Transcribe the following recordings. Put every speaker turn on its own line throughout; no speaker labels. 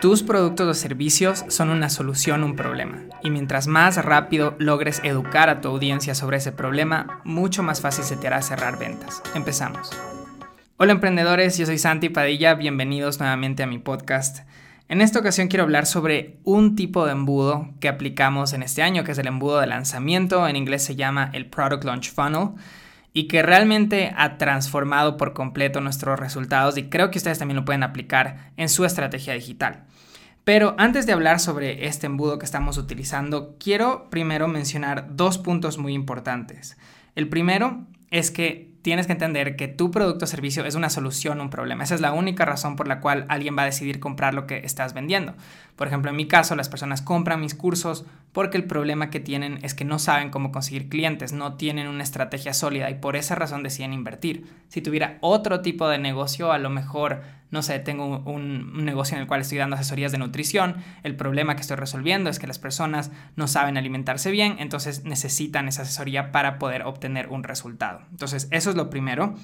Tus productos o servicios son una solución a un problema, y mientras más rápido logres educar a tu audiencia sobre ese problema, mucho más fácil se te hará cerrar ventas. Empezamos. Hola emprendedores, yo soy Santi Padilla, bienvenidos nuevamente a mi podcast. En esta ocasión quiero hablar sobre un tipo de embudo que aplicamos en este año, que es el embudo de lanzamiento, en inglés se llama el Product Launch Funnel y que realmente ha transformado por completo nuestros resultados y creo que ustedes también lo pueden aplicar en su estrategia digital. Pero antes de hablar sobre este embudo que estamos utilizando, quiero primero mencionar dos puntos muy importantes. El primero es que tienes que entender que tu producto o servicio es una solución a un problema. Esa es la única razón por la cual alguien va a decidir comprar lo que estás vendiendo. Por ejemplo, en mi caso, las personas compran mis cursos porque el problema que tienen es que no saben cómo conseguir clientes, no tienen una estrategia sólida y por esa razón deciden invertir. Si tuviera otro tipo de negocio, a lo mejor no sé, tengo un, negocio en el cual estoy dando asesorías de nutrición, el problema que estoy resolviendo es que las personas no saben alimentarse bien, entonces necesitan esa asesoría para poder obtener un resultado. Entonces, eso es lo primero.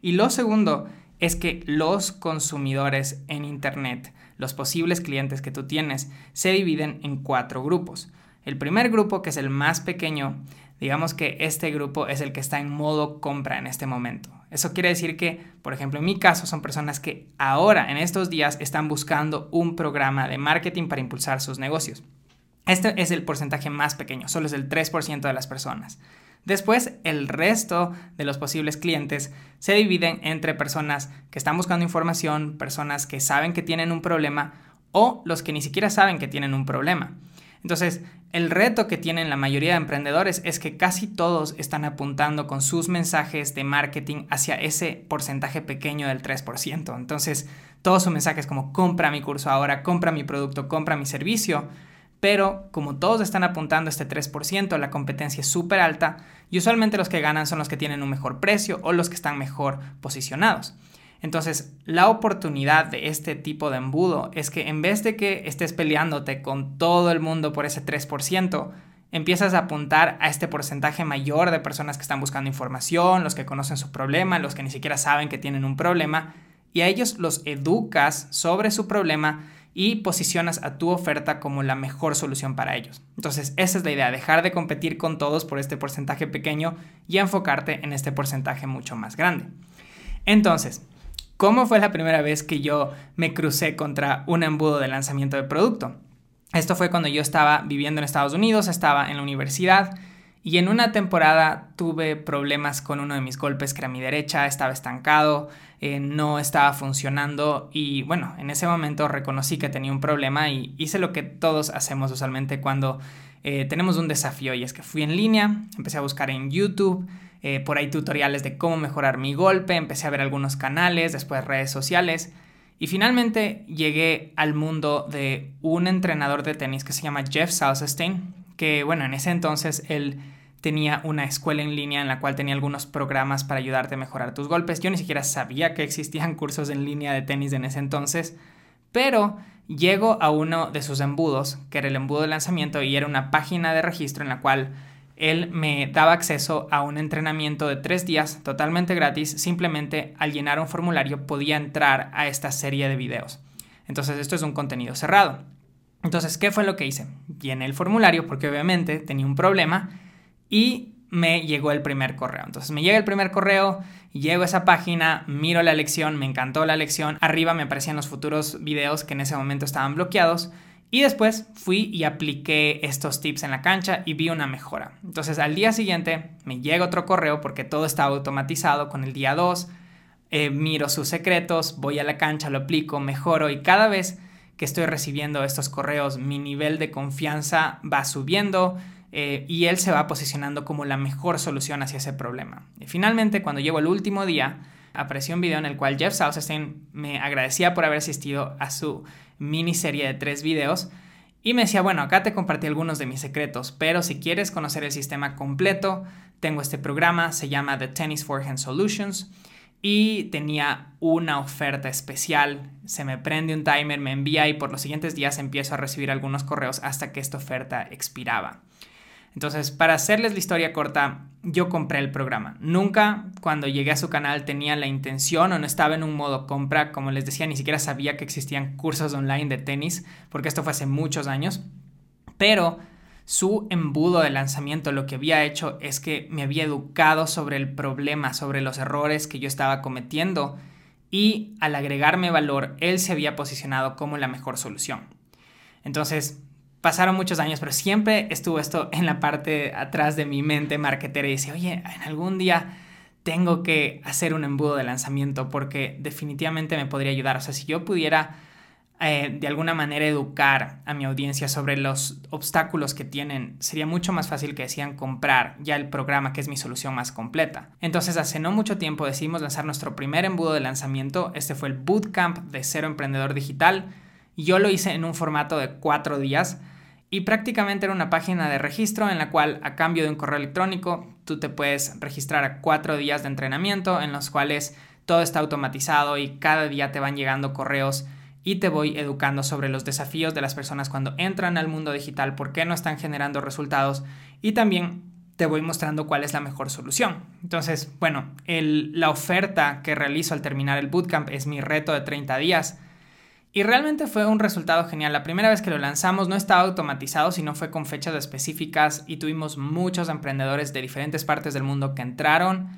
Y lo segundo es que los consumidores en Internet, los posibles clientes que tú tienes, se dividen en cuatro grupos. El primer grupo, que es el más pequeño, digamos que este grupo es el que está en modo compra en este momento. Eso quiere decir que, por ejemplo, en mi caso son personas que ahora, en estos días, están buscando un programa de marketing para impulsar sus negocios. Este es el porcentaje más pequeño, solo es el 3% de las personas. Después, el resto de los posibles clientes se dividen entre personas que están buscando información, personas que saben que tienen un problema o los que ni siquiera saben que tienen un problema. Entonces, el reto que tienen la mayoría de emprendedores es que casi todos están apuntando con sus mensajes de marketing hacia ese porcentaje pequeño del 3%. Entonces, todos sus mensajes como compra mi curso ahora, compra mi producto, compra mi servicio. Pero como todos están apuntando a este 3%, la competencia es súper alta y usualmente los que ganan son los que tienen un mejor precio o los que están mejor posicionados. Entonces, la oportunidad de este tipo de embudo es que en vez de que estés peleándote con todo el mundo por ese 3%, empiezas a apuntar a este porcentaje mayor de personas que están buscando información, los que conocen su problema, los que ni siquiera saben que tienen un problema, y a ellos los educas sobre su problema y posicionas a tu oferta como la mejor solución para ellos. Entonces, esa es la idea, dejar de competir con todos por este porcentaje pequeño y enfocarte en este porcentaje mucho más grande. Entonces, ¿Cómo fue la primera vez que yo me crucé contra un embudo de lanzamiento de producto? Esto fue cuando yo estaba viviendo en Estados Unidos, estaba en la universidad y en una temporada tuve problemas con uno de mis golpes que era mi derecha, estaba estancado, eh, no estaba funcionando y bueno, en ese momento reconocí que tenía un problema y hice lo que todos hacemos usualmente cuando eh, tenemos un desafío y es que fui en línea, empecé a buscar en YouTube, eh, por ahí tutoriales de cómo mejorar mi golpe, empecé a ver algunos canales, después redes sociales y finalmente llegué al mundo de un entrenador de tenis que se llama Jeff Salzstein, que bueno, en ese entonces él tenía una escuela en línea en la cual tenía algunos programas para ayudarte a mejorar tus golpes. Yo ni siquiera sabía que existían cursos en línea de tenis en ese entonces, pero llego a uno de sus embudos, que era el embudo de lanzamiento, y era una página de registro en la cual él me daba acceso a un entrenamiento de tres días totalmente gratis. Simplemente al llenar un formulario podía entrar a esta serie de videos. Entonces esto es un contenido cerrado. Entonces, ¿qué fue lo que hice? Llené el formulario porque obviamente tenía un problema y me llegó el primer correo. Entonces me llega el primer correo, llego a esa página, miro la lección, me encantó la lección. Arriba me aparecían los futuros videos que en ese momento estaban bloqueados y después fui y apliqué estos tips en la cancha y vi una mejora. Entonces al día siguiente me llega otro correo porque todo estaba automatizado con el día 2. Eh, miro sus secretos, voy a la cancha, lo aplico, mejoro y cada vez que estoy recibiendo estos correos mi nivel de confianza va subiendo eh, y él se va posicionando como la mejor solución hacia ese problema. Y finalmente cuando llego el último día apareció un video en el cual Jeff Salzstein me agradecía por haber asistido a su miniserie de tres videos y me decía, bueno, acá te compartí algunos de mis secretos, pero si quieres conocer el sistema completo, tengo este programa, se llama The Tennis Forehand Solutions y tenía una oferta especial. Se me prende un timer, me envía y por los siguientes días empiezo a recibir algunos correos hasta que esta oferta expiraba. Entonces, para hacerles la historia corta, yo compré el programa. Nunca cuando llegué a su canal tenía la intención o no estaba en un modo compra. Como les decía, ni siquiera sabía que existían cursos online de tenis, porque esto fue hace muchos años. Pero su embudo de lanzamiento lo que había hecho es que me había educado sobre el problema, sobre los errores que yo estaba cometiendo y al agregarme valor, él se había posicionado como la mejor solución. Entonces, pasaron muchos años, pero siempre estuvo esto en la parte atrás de mi mente marketera y decía, oye, en algún día tengo que hacer un embudo de lanzamiento porque definitivamente me podría ayudar. O sea, si yo pudiera eh, de alguna manera educar a mi audiencia sobre los obstáculos que tienen, sería mucho más fácil que decían comprar ya el programa que es mi solución más completa. Entonces, hace no mucho tiempo decidimos lanzar nuestro primer embudo de lanzamiento. Este fue el Bootcamp de Cero Emprendedor Digital. Yo lo hice en un formato de cuatro días y prácticamente era una página de registro en la cual a cambio de un correo electrónico tú te puedes registrar a cuatro días de entrenamiento en los cuales todo está automatizado y cada día te van llegando correos y te voy educando sobre los desafíos de las personas cuando entran al mundo digital, por qué no están generando resultados y también te voy mostrando cuál es la mejor solución. Entonces, bueno, la oferta que realizo al terminar el bootcamp es mi reto de 30 días. Y realmente fue un resultado genial. La primera vez que lo lanzamos no estaba automatizado, sino fue con fechas específicas y tuvimos muchos emprendedores de diferentes partes del mundo que entraron.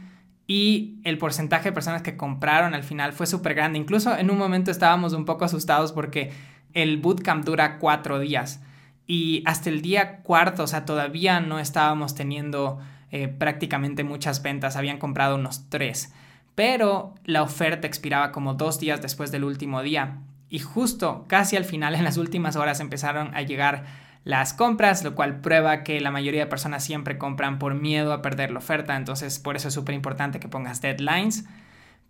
Y el porcentaje de personas que compraron al final fue súper grande. Incluso en un momento estábamos un poco asustados porque el bootcamp dura cuatro días. Y hasta el día cuarto, o sea, todavía no estábamos teniendo eh, prácticamente muchas ventas, habían comprado unos tres, pero la oferta expiraba como dos días después del último día y justo casi al final, en las últimas horas, empezaron a llegar las compras, lo cual prueba que la mayoría de personas siempre compran por miedo a perder la oferta, entonces por eso es súper importante que pongas deadlines,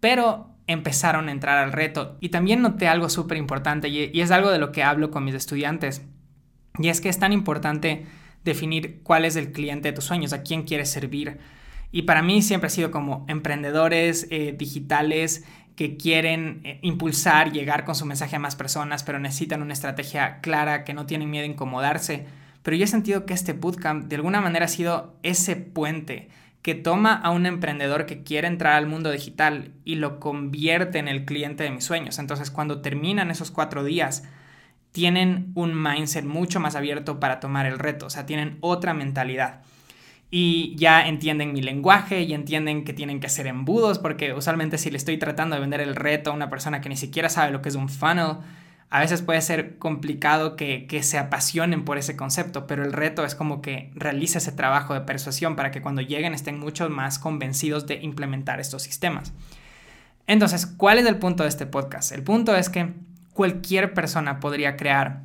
pero empezaron a entrar al reto y también noté algo súper importante y, es algo de lo que hablo con mis estudiantes, y es que es tan importante definir cuál es el cliente de tus sueños, a quién quieres servir. Y para mí siempre ha sido como emprendedores eh, digitales que quieren eh, impulsar, llegar con su mensaje a más personas, pero necesitan una estrategia clara, que no tienen miedo a incomodarse. Pero yo he sentido que este bootcamp de alguna manera ha sido ese puente que toma a un emprendedor que quiere entrar al mundo digital y lo convierte en el cliente de mis sueños. Entonces cuando terminan esos cuatro días, tienen un mindset mucho más abierto para tomar el reto, o sea, tienen otra mentalidad y ya entienden mi lenguaje y entienden que tienen que hacer embudos, porque usualmente si le estoy tratando de vender el reto a una persona que ni siquiera sabe lo que es un funnel, a veces puede ser complicado que, que se apasionen por ese concepto, pero el reto es como que realice ese trabajo de persuasión para que cuando lleguen estén mucho más convencidos de implementar estos sistemas. Entonces, ¿cuál es el punto de este podcast? El punto es que cualquier persona podría crear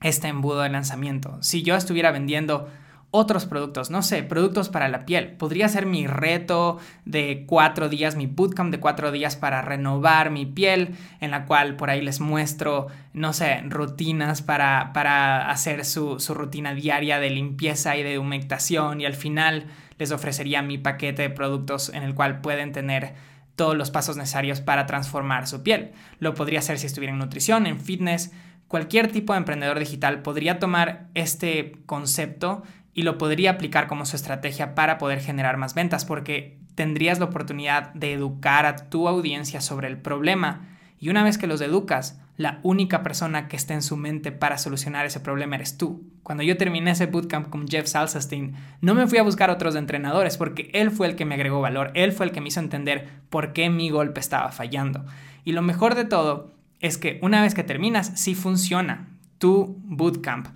este embudo de lanzamiento. Si yo estuviera vendiendo otros productos, no sé, productos para la piel. Podría ser mi reto de cuatro días, mi bootcamp de cuatro días para renovar mi piel, en la cual por ahí les muestro, no sé, rutinas para, para hacer su, su rutina diaria de limpieza y de humectación y al final les ofrecería mi paquete de productos en el cual pueden tener todos los pasos necesarios para transformar su piel. Lo podría hacer si estuviera en nutrición, en fitness, cualquier tipo de emprendedor digital podría tomar este concepto y lo podría aplicar como su estrategia para poder generar más ventas porque tendrías la oportunidad de educar a tu audiencia sobre el problema y una vez que los educas, la única persona que está en su mente para solucionar ese problema eres tú. Cuando yo terminé ese bootcamp con Jeff Salsastein, no me fui a buscar otros entrenadores porque él fue el que me agregó valor, él fue el que me hizo entender por qué mi golpe estaba fallando. Y lo mejor de todo es que una vez que terminas, sí funciona tu bootcamp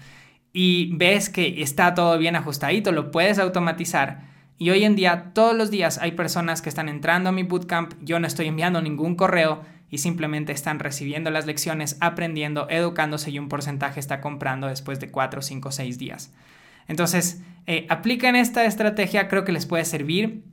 y ves que está todo bien ajustadito, lo puedes automatizar. Y hoy en día, todos los días hay personas que están entrando a mi bootcamp, yo no estoy enviando ningún correo y simplemente están recibiendo las lecciones, aprendiendo, educándose y un porcentaje está comprando después de 4, 5, 6 días. Entonces, eh, apliquen esta estrategia, creo que les puede servir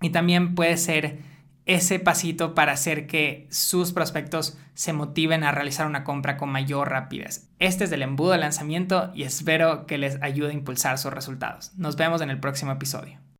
y también puede ser ese pasito para hacer que sus prospectos se motiven a realizar una compra con mayor rapidez. Este es el embudo de lanzamiento y espero que les ayude a impulsar sus resultados. Nos vemos en el próximo episodio.